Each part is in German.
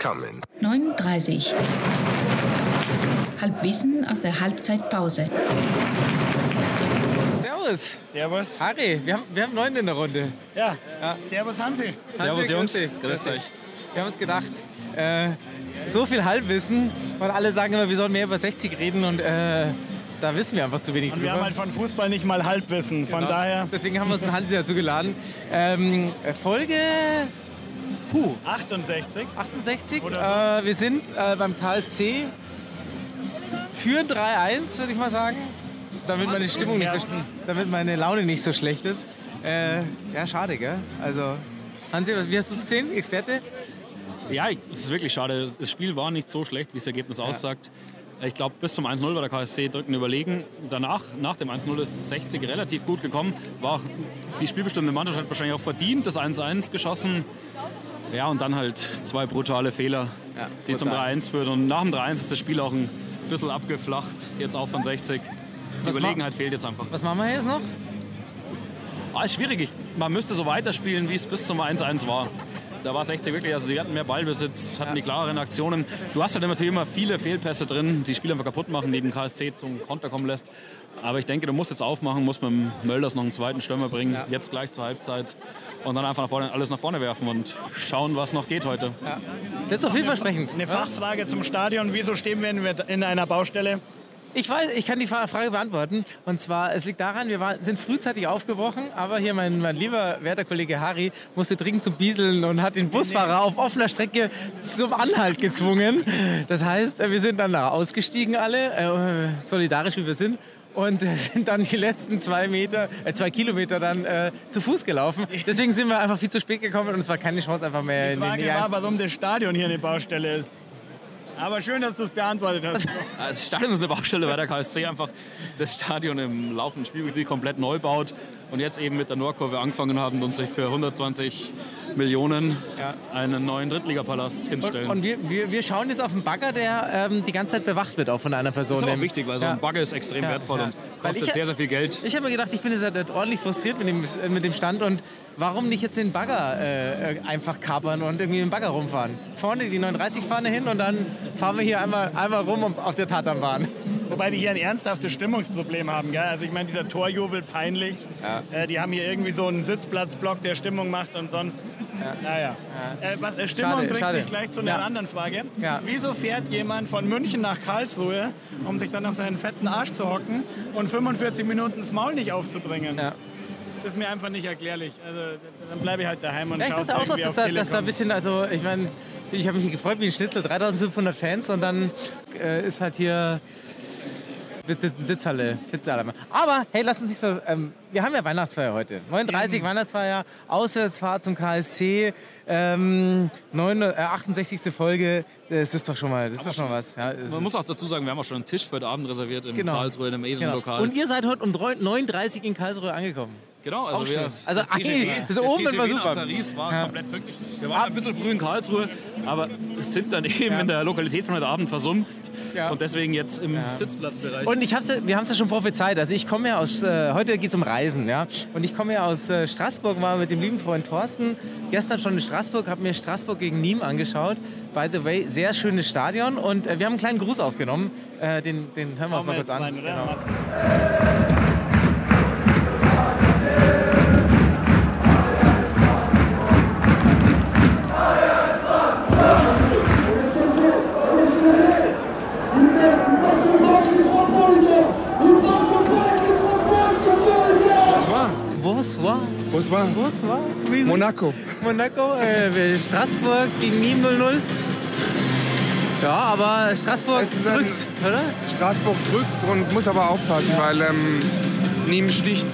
coming. 39. Halbwissen aus der Halbzeitpause. Servus. Servus. Harry, wir haben, wir haben neun in der Runde. Ja. Servus Hansi. Servus Hansi, Jungs. grüß dich. Grüßt euch. Wir haben uns gedacht, äh, so viel Halbwissen und alle sagen immer, wir sollen mehr über 60 reden und äh, da wissen wir einfach zu wenig Und wir drüber. haben halt von Fußball nicht mal Halbwissen. Von Genau. daher Deswegen haben wir uns einen Hansi dazu geladen. Ähm, Folge Puh, 68. 68. Oder Äh, wir sind äh, beim KSC. Führen 3-1, würde ich mal sagen. Damit meine Stimmung nicht so, damit meine Laune nicht so schlecht ist. Äh, ja, schade, gell? Also, Hansi, wie hast du es gesehen? Experte? Ja, es ist wirklich schade. Das Spiel war nicht so schlecht, wie das Ergebnis aussagt. Ich glaube, bis zum 1-0 war der KSC drückend überlegen. Danach, nach dem 1-0 ist 60 relativ gut gekommen. War auch die spielbestimmte Mannschaft hat wahrscheinlich auch verdient, das 1-1 geschossen. Ja, und dann halt zwei brutale Fehler, Ja, die zum brutal. 3-1 führen. Und nach dem 3-1 ist das Spiel auch ein bisschen abgeflacht, jetzt auch von 60. Die Was Überlegenheit fehlt jetzt einfach. Was machen wir jetzt noch? Ah, ist schwierig. Man müsste so weiterspielen, wie es bis zum 1-1 war. Da war 60 wirklich, also sie hatten mehr Ballbesitz, hatten die klareren Aktionen. Du hast halt natürlich immer viele Fehlpässe drin, die Spiele einfach kaputt machen, die den KSC zum Konter kommen lässt. Aber ich denke, du musst jetzt aufmachen, musst mit dem Mölders noch einen zweiten Stürmer bringen, jetzt gleich zur Halbzeit. Und dann einfach nach vorne, alles nach vorne werfen und schauen, was noch geht heute. Das ist doch vielversprechend. Eine Fachfrage zum Stadion. Wieso stehen wir in einer Baustelle? Ich weiß, ich kann die Fra- Frage beantworten. Und zwar, es liegt daran, wir waren, sind frühzeitig aufgebrochen, aber hier mein, mein lieber werter Kollege Harry musste dringend zum Bieseln und hat den Busfahrer auf offener Strecke zum Anhalt gezwungen. Das heißt, äh, wir sind dann ausgestiegen alle, äh, solidarisch wie wir sind. Und äh, sind dann die letzten zwei Meter, äh, zwei Kilometer dann äh, zu Fuß gelaufen. Deswegen sind wir einfach viel zu spät gekommen und es war keine Chance, einfach mehr Die in den Frage war, warum das Stadion hier eine Baustelle ist. Aber schön, dass du es beantwortet hast. Das Stadion ist eine Baustelle, weil der KSC einfach das Stadion im laufenden Spielbetrieb komplett neu baut und jetzt eben mit der Nordkurve angefangen haben und sich für 120 Millionen einen neuen Drittligapalast hinstellen. Und, und wir, wir, wir schauen jetzt auf einen Bagger, der ähm, die ganze Zeit bewacht wird, auch von einer Person. das ist auch wichtig, weil so Ja. ein Bagger ist extrem Ja, wertvoll ja. und kostet ich- sehr, sehr viel Geld. Ich habe mir gedacht, ich bin jetzt halt ordentlich frustriert mit dem, mit dem Stand und warum nicht jetzt den Bagger äh, einfach kapern und irgendwie mit dem Bagger rumfahren? Vorne die 39-Fahne hin und dann fahren wir hier einmal, einmal rum um- auf der Tatanbahn. Wobei die hier ein ernsthaftes Stimmungsproblem haben. Gell? Also ich meine, dieser Torjubel, peinlich. Äh, die haben hier irgendwie so einen Sitzplatzblock, der Stimmung macht und sonst... Naja. Äh, was, äh, Stimmung Schade, bringt schade. mich gleich zu einer Ja. anderen Frage. Ja. Wieso fährt jemand von München nach Karlsruhe, um sich dann auf seinen fetten Arsch zu hocken und 45 Minuten das Maul nicht aufzubringen? Ja. Das ist mir einfach nicht erklärlich. Also dann bleibe ich halt daheim und Ja, schaue dachte auch, dass, irgendwie auf da, dass da ein bisschen, also ich meine, ich habe mich gefreut wie ein Schnitzel, 3500 Fans und dann äh, ist halt hier Sitzhalle, Pizza. Aber hey, lass uns nicht so, ähm, wir haben ja Weihnachtsfeier heute. 39 Weihnachtsfeier, Auswärtsfahrt zum KSC, ähm, 9, äh, 68. Folge, das ist doch schon mal, das ist doch schon was. Ja, Man muss auch dazu sagen, wir haben auch schon einen Tisch für heute Abend reserviert im Genau. Karlsruhe, in einem edlen genau. Lokal. Und ihr seid heute um 9.30 Uhr in Karlsruhe angekommen. Genau, also wir. Also TGW das Omen war super. Paris war Ja. komplett pünktlich. Wir waren ein bisschen früh in Karlsruhe, aber sind dann eben in der Lokalität von heute Abend versumpft Ja. und deswegen jetzt im Sitzplatzbereich. Und ich hab's, ja- wir haben es ja schon prophezeit. Also ich komme ja aus, äh, heute geht es um Reisen, ja. Und ich komme ja aus äh, Straßburg, war mit dem lieben Freund Thorsten gestern schon in Straßburg, habe mir Straßburg gegen Nîmes angeschaut. By the way, sehr schönes Stadion und äh, wir haben einen kleinen Gruß aufgenommen. Äh, den, den hören wir uns mal wir kurz an. rein, Bonsoir. Bonsoir. Bonsoir. Oui, oui. Monaco. Monaco, äh, Straßburg gegen Nîmes 0-0. Ja, aber Straßburg Es drückt, oder? Straßburg drückt und muss aber aufpassen, weil ähm, Nîmes sticht.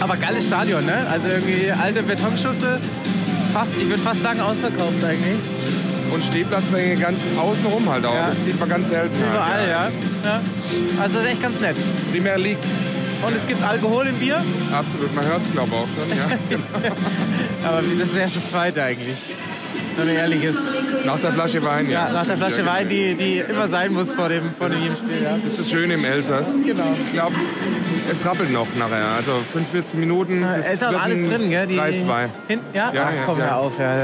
Aber geiles Stadion, ne? Also irgendwie alte Betonschüssel. Fast, ich würde fast sagen, ausverkauft eigentlich. Und Stehplatzränge ganz außenrum halt auch. Ja. Das sieht man ganz selten. Überall, halt, ja. ja. Also echt ganz nett. Primär League. Und es gibt Alkohol im Bier, Absolut, man hört es glaube ich auch schon. Ja. aber das ist erst das zweite eigentlich. wenn man ehrlich ist. Nach der Flasche Wein, ja. Ja, nach der Flasche Wein, die, die immer sein muss vor dem, vor dem Spiel. Ja. Das ist das Schöne im Elsass. Genau. Ich glaube, es rappelt noch nachher. Also 45 Minuten. Es ist auch alles drin, gell? Die- 3-2. Hin, ja? Ja, Ach, ja, komm, ja. hör auf. Ja.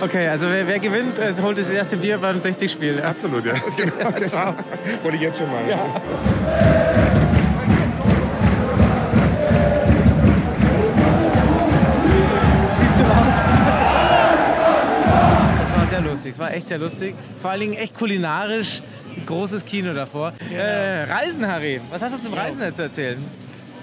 Okay, also wer, wer gewinnt, äh, holt das erste Bier beim 60-Spiel. Ja. Absolut, ja. Genau. Wollte ich jetzt schon mal. Sehr lustig. Vor allen Dingen echt kulinarisch, großes Kino davor. Äh, Reisen, Harry, was hast du zum Reisen jetzt zu erzählen?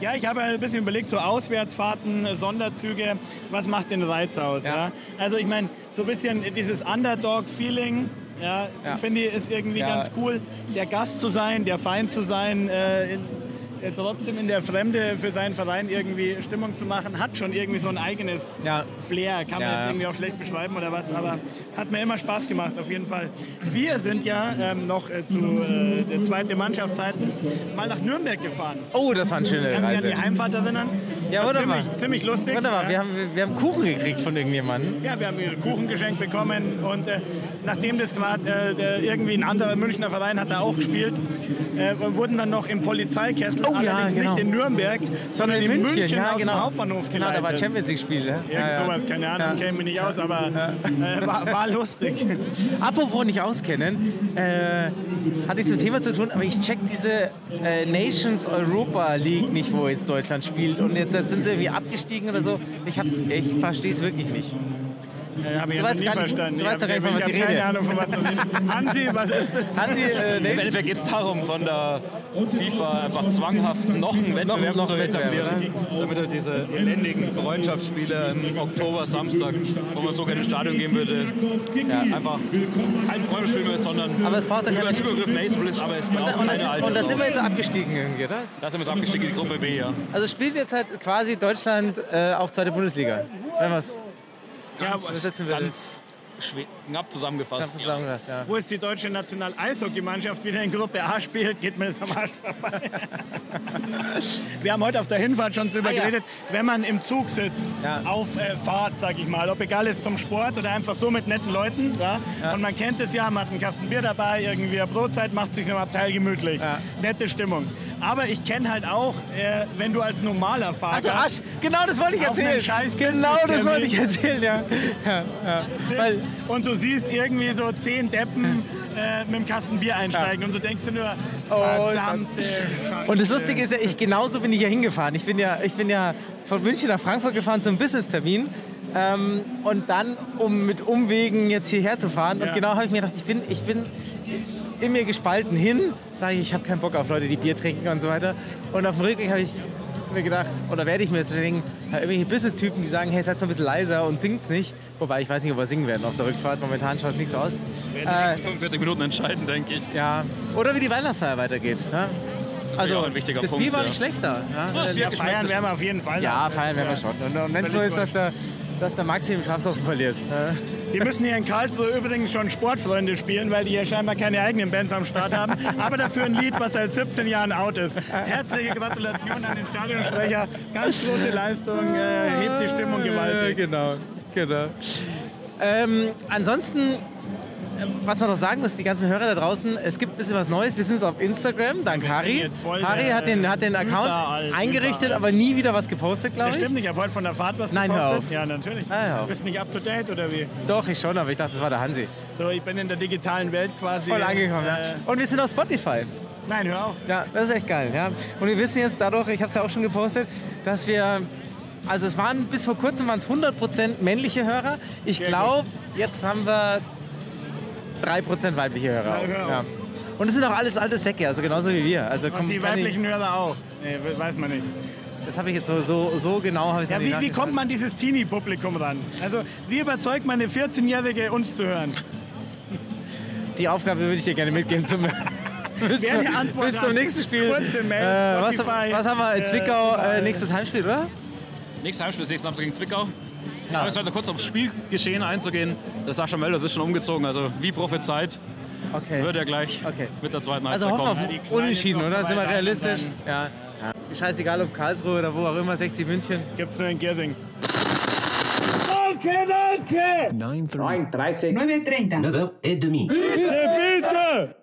Ja, ich habe ein bisschen überlegt, so Auswärtsfahrten, Sonderzüge, was macht den Reiz aus? Ja. Ja. Also ich meine, so ein bisschen dieses Underdog-Feeling, ja, Ja. finde ich, ist irgendwie Ja. ganz cool. Der Gast zu sein, der Feind zu sein, in, äh, trotzdem in der Fremde für seinen Verein irgendwie Stimmung zu machen, hat schon irgendwie so ein eigenes Ja. Flair. Kann man Ja. jetzt irgendwie auch schlecht beschreiben oder was, aber hat mir immer Spaß gemacht, auf jeden Fall. Wir sind ja ähm, noch äh, zu äh, der zweiten Mannschaftszeiten mal nach Nürnberg gefahren. Oh, das war eine schöne Kannst Reise. an die Heimfahrt erinnern? Ja, wunderbar. Ziemlich, ziemlich lustig. Wunderbar, ja. wir haben, wir haben Kuchen gekriegt von irgendjemandem. Ja, wir haben Kuchen geschenkt bekommen und äh, nachdem das gerade äh, irgendwie ein anderer Münchner Verein hat da auch gespielt, äh, wurden dann noch im Polizeikessel, Oh ja, allerdings genau. nicht in Nürnberg, sondern in München, ja, aus genau. dem Hauptbahnhof Genau, da war geleitet. Champions League-Spiel. Ja? Irgend Ja, ja. sowas, keine Ahnung, Ja. kenne mich nicht aus, aber äh, war, war lustig. Apropos nicht auskennen, äh, hat nichts mit dem Thema zu tun, aber ich check diese äh, Nations Europa League nicht, wo jetzt Deutschland spielt. Und jetzt sind sie irgendwie abgestiegen oder so. Ich, hab's- ich verstehe es wirklich nicht. Äh, hab ich Du weißt gar nicht- verstanden. du weißt doch gar nicht, von was ich rede. Keine Ahnung, von was du. Hansi, was ist das? Hansi, äh, Im Nations Endeffekt geht es darum, von der FIFA einfach zwanghaft noch einen Wettbewerb noch zu etablieren, damit er diese elendigen Freundschaftsspiele im Oktober, Samstag, wo man so gerne ins Stadion gehen würde, ja, einfach kein Freundschaftsspiel mehr ist, sondern Aber es braucht ja über keine- den Übergriff ist, aber es braucht und, keine das, alte. und da sind wir jetzt abgestiegen irgendwie, oder? Da sind wir jetzt abgestiegen in die Gruppe B, ja. Also spielt jetzt halt quasi Deutschland äh, auch zweite Bundesliga. Wenn wir's Ja, übersetzen würde. Ganz knapp zusammengefasst. Du sagen, das, ja. wo ist die deutsche National-Eishockeymannschaft wieder in Gruppe A spielt, geht mir das am Arsch vorbei. Wir haben heute auf der Hinfahrt schon drüber Ah, ja. geredet, wenn man im Zug sitzt, Ja. auf äh, Fahrt, sag ich mal, ob egal ist zum Sport oder einfach so mit netten Leuten, ja? und man kennt es ja, man hat einen Kasten Bier dabei, irgendwie eine Brotzeit, macht sich im Abteil gemütlich. Ja. Nette Stimmung. Aber ich kenne halt auch, äh, wenn du als normaler Ach du Fahrer Arsch, genau das wollte ich erzählen. Genau das wollte ich erzählen, ja. ja, ja. Weil, und du siehst irgendwie so zehn Deppen äh, mit dem Kasten Bier einsteigen und du denkst dir nur, verdammte Scheiße. und das Lustige ist ja, ich genauso bin ich ja hingefahren. Ich bin ja, ich bin ja von München nach Frankfurt gefahren zum Business-Termin. Ähm, und dann, um mit Umwegen jetzt hierher zu fahren. Ja. Und genau habe ich mir gedacht, ich bin, ich bin in mir gespalten hin, sage ich, ich habe keinen Bock auf Leute, die Bier trinken und so weiter. Und auf dem Rückweg habe ich mir gedacht, oder werde ich mir jetzt denken, ja, irgendwelche Business-Typen, die sagen, hey, seid mal ein bisschen leiser und singt's nicht. Wobei ich weiß nicht, ob wir singen werden auf der Rückfahrt. Momentan schaut es nicht so aus. In Äh, den 45 Minuten entscheiden, denke ich. ja. Oder wie die Weihnachtsfeier weitergeht. Ja? Also, auch ein wichtiger das Punkt, Bier war ja. nicht schlechter. Ja, das Bier Ja, feiern werden wir auf jeden Fall. ja feiern werden wir schon. Und, und wenn es so ist, dass der, dass der Maxi im Schafkosten verliert. Ja. Die müssen hier in Karlsruhe übrigens schon Sportfreunde spielen, weil die hier scheinbar keine eigenen Bands am Start haben. Aber dafür ein Lied, was seit 17 Jahren out ist. Herzliche Gratulation an den Stadionsprecher. Ganz große Leistung, äh, hebt die Stimmung Äh, gewaltig. genau, genau. Ähm, ansonsten, äh, was man noch sagen muss, die ganzen Hörer da draußen, es gibt ein bisschen was Neues. Wir sind jetzt auf Instagram, dank Harry. Harry hat den, hat den Account überall, eingerichtet, überall. aber nie wieder was gepostet, glaube Das ich. stimmt nicht, ich habe heute von der Fahrt was Nein, hör gepostet. auf. Ja, natürlich. Ah, hör auf. Du bist nicht up to date oder wie? Doch, ich schon, aber ich dachte, das war der Hansi. So, ich bin in der digitalen Welt quasi. Voll angekommen, ja. äh, Und wir sind auf Spotify. Nein, hör auf. Ja, das ist echt geil. Ja. Und wir wissen jetzt dadurch, ich habe es ja auch schon gepostet, dass wir, also es waren bis vor kurzem waren es 100% männliche Hörer. Ich glaube, jetzt haben wir 3% weibliche Hörer. Hör. Ja. Und es sind auch alles alte Säcke, also genauso wie wir. Also Und komm, die kann weiblichen Hörer auch. Nee, weiß man nicht. Ich, das habe ich jetzt so, so, so genau habe ich Ja, wie, wie kommt man dieses Teenie-Publikum ran? Also, wie überzeugt man eine 14-Jährige, uns zu hören? Die Aufgabe würde ich dir gerne mitgeben zum, bis, die zum, Antwort bis zum nächsten Spiel. kurze Mail, Äh, was, Spotify, was haben wir äh, Zwickau? Äh, nächstes Heimspiel, oder? Nächstes Heimspiel ist nächsten Samstag gegen Zwickau. Ja. Aber jetzt weiter kurz aufs Spielgeschehen einzugehen. Der Sascha Mölders ist schon umgezogen, also wie prophezeit Okay. wird er gleich Okay. mit der zweiten Also Halbzeit wir kommen. Kleine Unentschieden, oder? Sind wir realistisch? Ja. ja. Scheißegal, ob Karlsruhe oder wo auch immer, 60 München. Gibt's nur in Giersing. Danke, danke! 9.30. 9.30. 9.30. 9h30. Bitte, bitte!